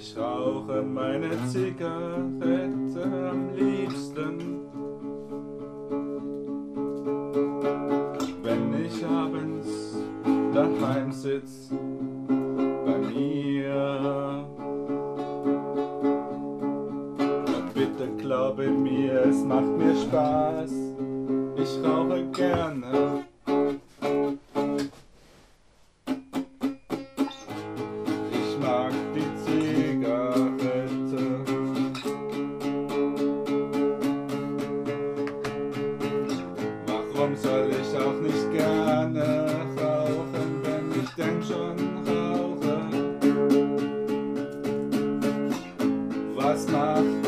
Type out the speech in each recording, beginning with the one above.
Ich rauche meine Zigarette am liebsten. Wenn ich abends daheim sitz bei mir. Bitte glaube mir, es macht mir Spaß. Ich rauche gerne. Ich mag die Zigarette. Warum soll ich auch nicht gerne rauchen, wenn ich denn schon rauche? Was macht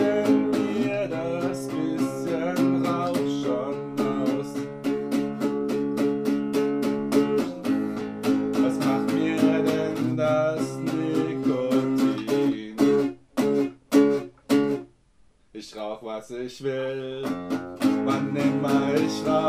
Ich rauch, was ich will, wann immer ich rauche.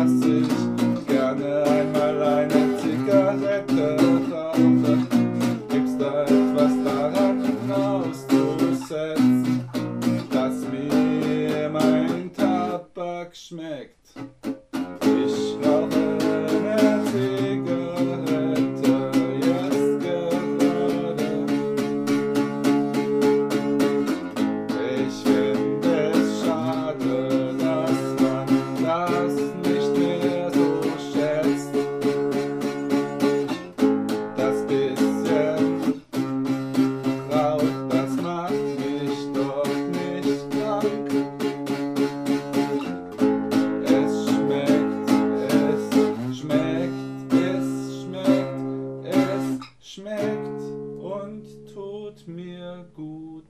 Dass ich gerne einmal eine Zigarette rauche? Gibt's da etwas daran auszusetzen, dass mir mein Tabak schmeckt? schmeckt und tut mir gut.